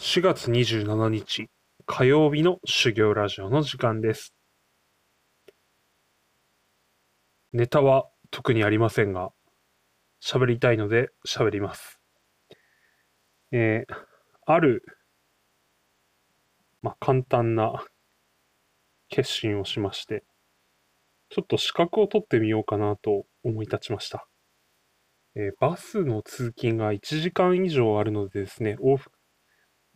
4月27日火曜日の修行ラジオの時間です。ネタは特にありませんが、喋りたいので喋ります。えーある、まあ、簡単な決心をしまして、ちょっと資格を取ってみようかなと思い立ちました。えーバスの通勤が1時間以上あるのでですね、往復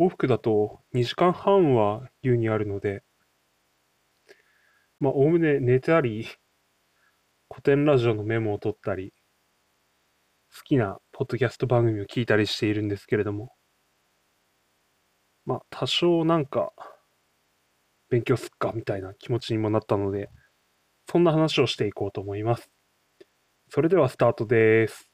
往復だと2時間半は優にあるので、まあ、おおむね寝たり、古典ラジオのメモを取ったり、好きなポッドキャスト番組を聞いたりしているんですけれども、まあ、多少なんか、勉強すっかみたいな気持ちにもなったので、そんな話をしていこうと思います。それではスタートです。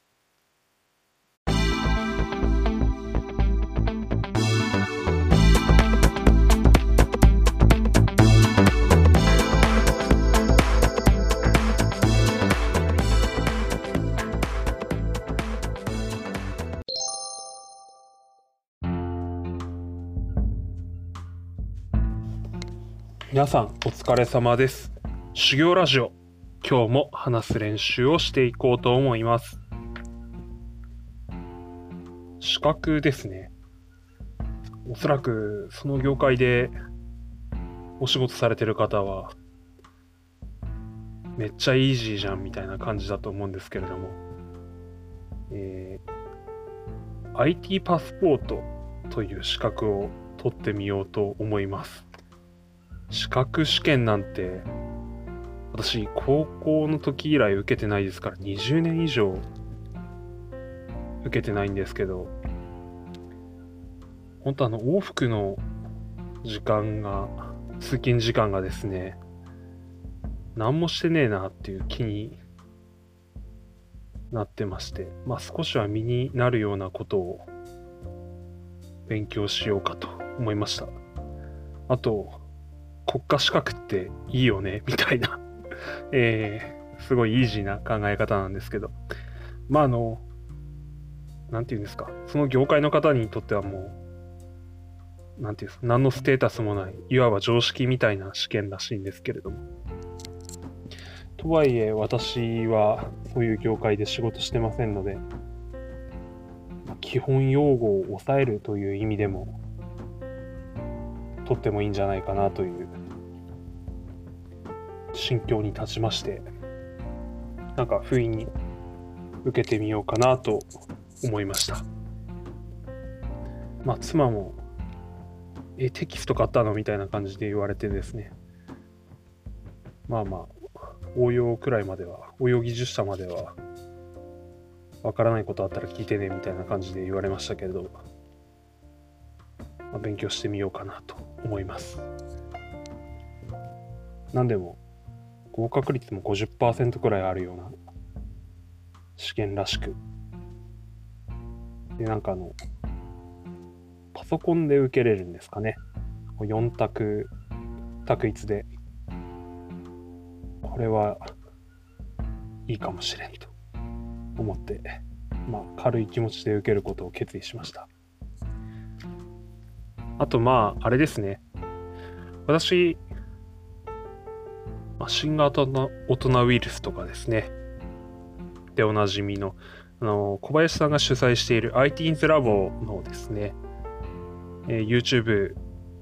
皆さんお疲れ様です。修行ラジオ、今日も話す練習をしていこうと思います。資格ですね。おそらくその業界でお仕事されてる方は、めっちゃイージーじゃんみたいな感じだと思うんですけれども、えー IT パスポートという資格を取ってみようと思います。資格試験なんて、私、高校の時以来受けてないですから、20年以上受けてないんですけど、本当あの、往復の時間が、通勤時間がですね、何もしてねえなっていう気になってまして、まあ少しは身になるようなことを勉強しようかと思いました。あと、国家資格っていいよね、みたいな、えー、すごいイージーな考え方なんですけど、まああの、なんていうんですか、その業界の方にとってはもう、なんていうんですか、何のステータスもない、いわば常識みたいな試験らしいんですけれども。とはいえ、私はそういう業界で仕事してませんので、基本用語を抑えるという意味でも、とってもいいんじゃないかなという心境に立ちまして、なんか不意に受けてみようかなと思いました。まあ、妻も、え、テキスト買ったの？みたいな感じで言われてですね、まあまあ、応用くらいまでは、応用技術者までは、わからないことあったら聞いてねみたいな感じで言われましたけれど、まあ、勉強してみようかなと思います。なんでも、合格率も50%くらいあるような試験らしく。で、なんかあの、パソコンで受けれるんですかね。4択、択一で。これはいいかもしれんと思って、まあ軽い気持ちで受けることを決意しました。あとまあ、あれですね。私、まあ新型の大人ウイルスとかですね。でおなじみの、あの、小林さんが主催している ITINS ラボのですね、えー YouTube、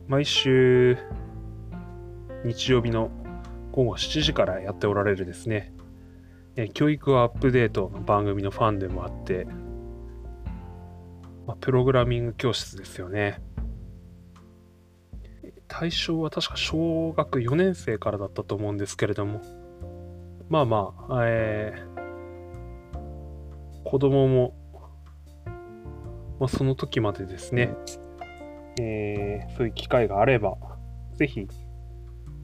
毎週日曜日の午後7時からやっておられるですね、えー教育アップデートの番組のファンでもあって、まあ、プログラミング教室ですよね。対象は確か小学4年生からだったと思うんですけれども、まあまあ、えー子供も、まあ、その時までですね、えーそういう機会があれば、ぜひ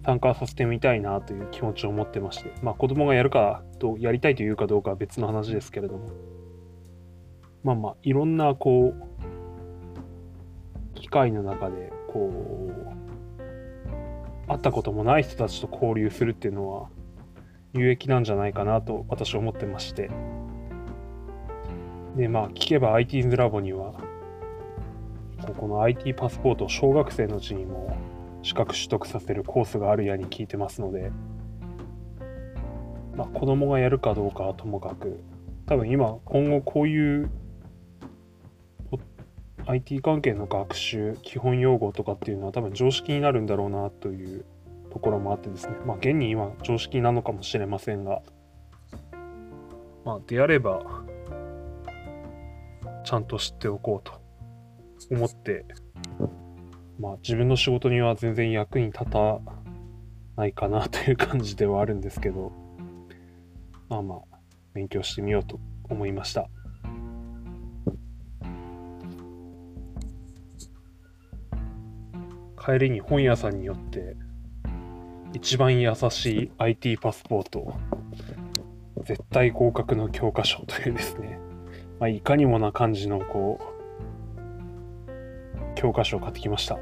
参加させてみたいなという気持ちを持ってまして、まあ子供がやるかと、やりたいというかどうかは別の話ですけれども、まあまあ、いろんなこう、機会の中で、こう、会ったこともない人たちと交流するっていうのは、有益なんじゃないかなと私は思ってまして。で、まあ、聞けば IT's ラボには、この IT パスポートを小学生のうちにも資格取得させるコースがあるやに聞いてますので、まあ、子供がやるかどうかはともかく多分今今後こういう IT 関係の学習基本用語とかっていうのは多分常識になるんだろうなというところもあってですねまあ現に今常識なのかもしれませんがまあであればちゃんと知っておこうと思ってまあ自分の仕事には全然役に立たないかなという感じではあるんですけどまあまあ勉強してみようと思いました。帰りに本屋さんによって一番優しい IT パスポート絶対合格の教科書というですね、まあ、いかにもな感じのこう教科書を買ってきました。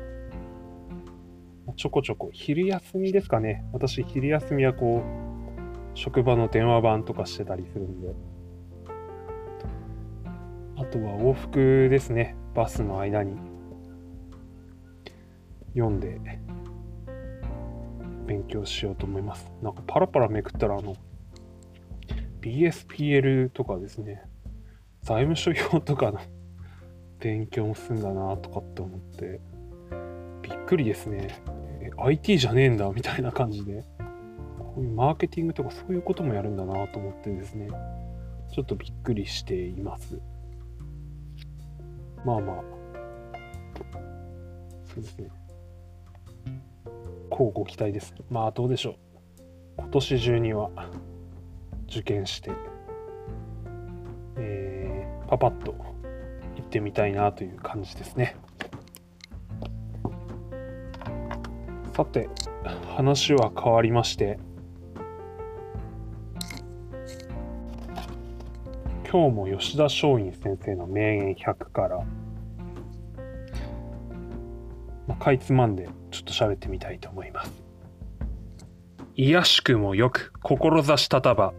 ちょこちょこ昼休みですかね。私昼休みはこう職場の電話番とかしてたりするんで。あとは往復ですね。バスの間に。読んで勉強しようと思います。なんかパラパラめくったらあの BSPL とかですね財務諸表とかの 勉強もすんだなとかって思ってびっくりですね。IT じゃねえんだみたいな感じでこういうマーケティングとかそういうこともやるんだなと思ってですねちょっとびっくりしています。まあまあそうですね。ご期待です。まあどうでしょう。今年中には受験して、えー、パパッと行ってみたいなという感じですね。さて、話は変わりまして、今日も吉田松陰先生の名言100から、まあ、かいつまんでと喋ってみたいと思います。癒しくもよく志たたば、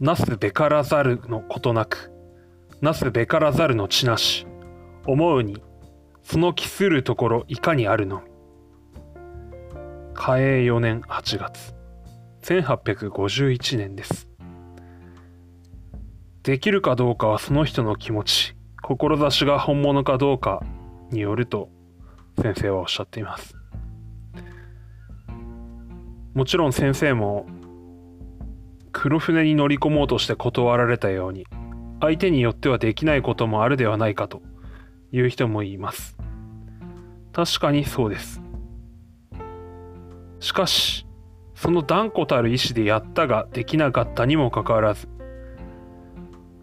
なすべからざるのことなく、なすべからざるの地なし、思うに、その期するところいかにあるの。嘉永4年8月、1851年です。できるかどうかはその人の気持ち、志が本物かどうかによると先生はおっしゃっています。もちろん先生も黒船に乗り込もうとして断られたように相手によってはできないこともあるではないかという人もいます。確かにそうです。しかし、その断固たる意志でやったができなかったにもかかわらず、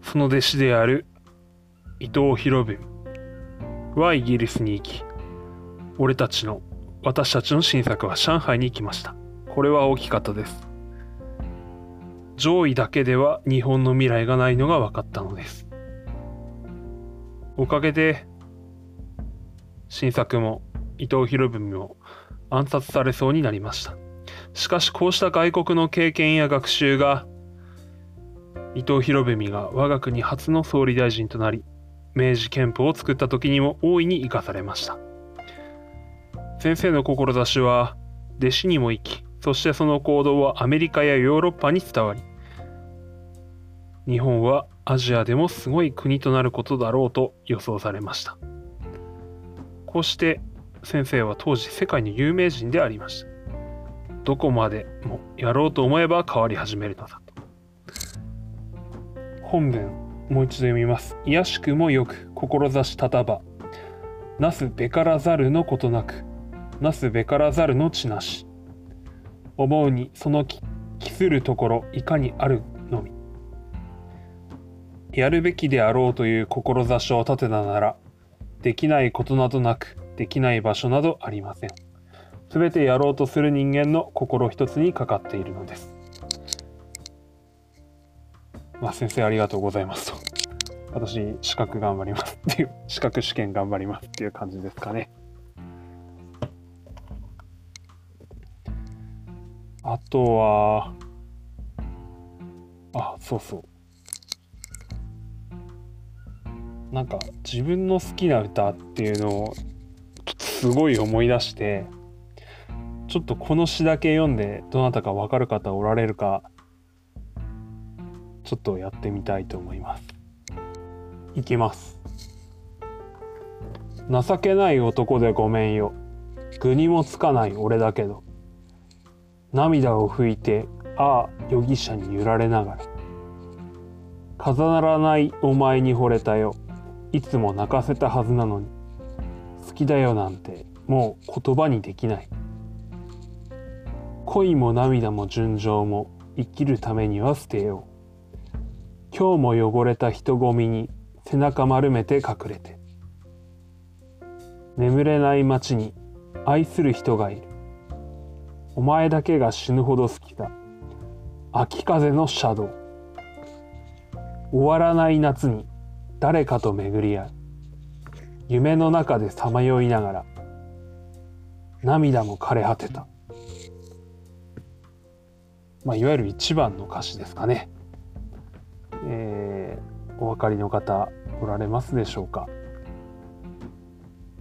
その弟子である伊藤博文はイギリスに行き、俺たちの、私たちの新作は上海に行きました。これは大きかったです。上位だけでは日本の未来がないのが分かったのです。おかげで、新作も伊藤博文も暗殺されそうになりました。しかしこうした外国の経験や学習が伊藤博文が我が国初の総理大臣となり明治憲法を作った時にも大いに生かされました。先生の志は弟子にも生き、そしてその行動はアメリカやヨーロッパに伝わり、日本はアジアでもすごい国となることだろうと予想されました。こうして先生は当時世界の有名人でありました。どこまでもやろうと思えば変わり始めるのだと。本文もう一度読みます。癒しくもよく志たたば、なすべからざるのことなく、なすべからざるの地なし。思うにその期するところいかにあるのみ？やるべきであろうという志を立てたなら、できないことなどなく、できない場所などありません。すべてやろうとする人間の心一つにかかっているのです。まあ、先生ありがとうございますと。私、資格頑張りますっていう、資格試験頑張りますっていう感じですかね。あとは、あ、そうそう。なんか自分の好きな歌っていうのをすごい思い出してちょっとこの詩だけ読んでどなたか分かる方おられるかちょっとやってみたいと思います。いきます。情けない男でごめんよ。具にもつかない俺だけど。涙を拭いてああ容疑者に揺られながら。飾らないお前に惚れたよ。いつも泣かせたはずなのに。好きだよなんてもう言葉にできない。恋も涙も純情も生きるためには捨てよう。今日も汚れた人混みに背中丸めて隠れて。眠れない街に愛する人がいる。お前だけが死ぬほど好きだ秋風のシャドウ。終わらない夏に誰かと巡り合う。夢の中でさまよいながら涙も枯れ果てた。まあいわゆる一番の歌詞ですかね。えー、お分かりの方おられますでしょうか。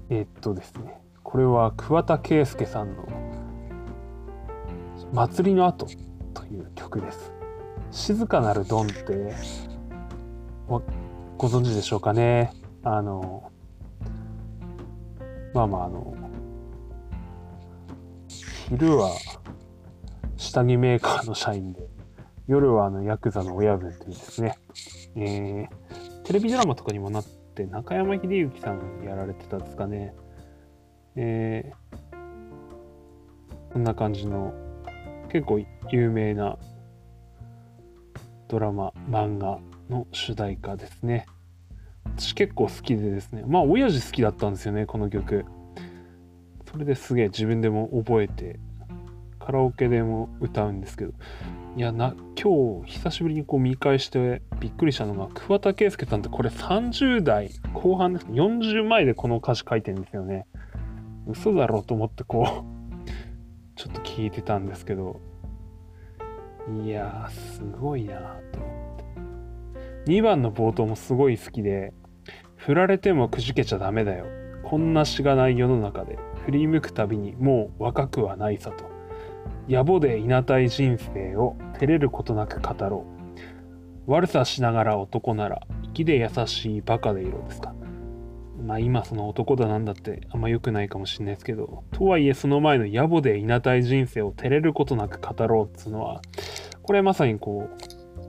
えー、っとですね。これは桑田佳祐さんの「祭りの後」という曲です。静かなるドンってご存知でしょうかね。あのまあまああの昼は下着メーカーの社員で夜はあのヤクザの親分というですね、えー、テレビドラマとかにもなって中山秀幸さんやられてたんですかね。えー、こんな感じの結構有名なドラマ漫画の主題歌ですね。私結構好きでですね。まあ親父好きだったんですよねこの曲。それですげえ自分でも覚えてカラオケでも歌うんですけど。いやな今日久しぶりにこう見返してびっくりしたのが桑田佳祐さんってこれ30代後半です40前でこの歌詞書いてるんですよね。嘘だろうと思ってこうちょっと聞いてたんですけどいやすごいなと思って。2番の冒頭もすごい好きで振られてもくじけちゃダメだよ。こんなしがない世の中で振り向くたびにもう若くはないさと。野暮でいなたい人生を照れることなく語ろう。悪さしながら男なら粋で優しいバカでいろですか。まあ今その男だなんだってあんま良くないかもしれないですけど、とはいえその前の野暮でいなたい人生を照れることなく語ろうっつうのは、これまさにこ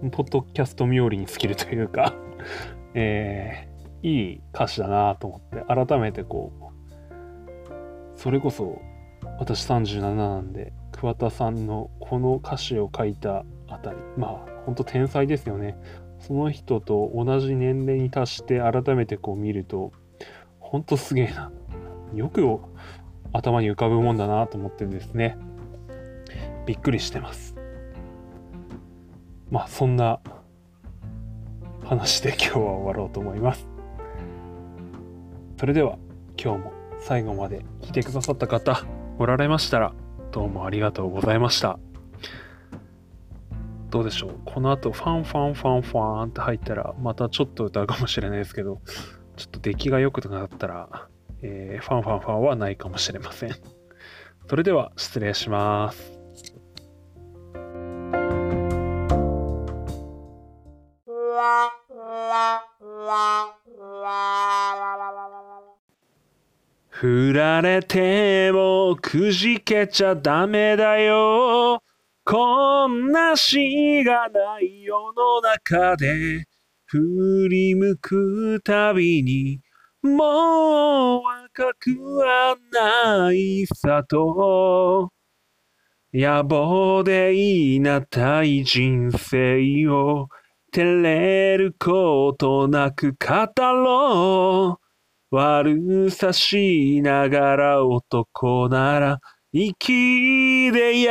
う、ポッドキャスト冥利に尽きるというか えー、いい歌詞だなと思って、改めてこう、それこそ私37なんで、桑田さんのこの歌詞を書いたあたり、まあ本当天才ですよね。その人と同じ年齢に達して改めてこう見ると、ほんとすげえな。よく頭に浮かぶもんだなと思ってですね、びっくりしてます。まあそんな話で今日は終わろうと思います。それでは今日も最後まで来てくださった方おられましたらどうもありがとうございました。どうでしょうこの後ファンファンファンファンって入ったらまたちょっと歌うかもしれないですけどちょっと出来が良くなったら、えー、ファンファンファンはないかもしれません。それでは失礼します。振られてもくじけちゃダメだよ。こんなしがない世の中で振り向くたびに、もう若くはないさと。野暮でいなたい人生を照れることなく語ろう。悪さしながら男なら粋で優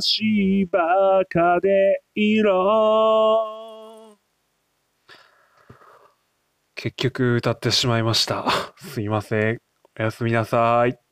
しいバカでいろ。結局歌ってしまいました。すいません。おやすみなさい。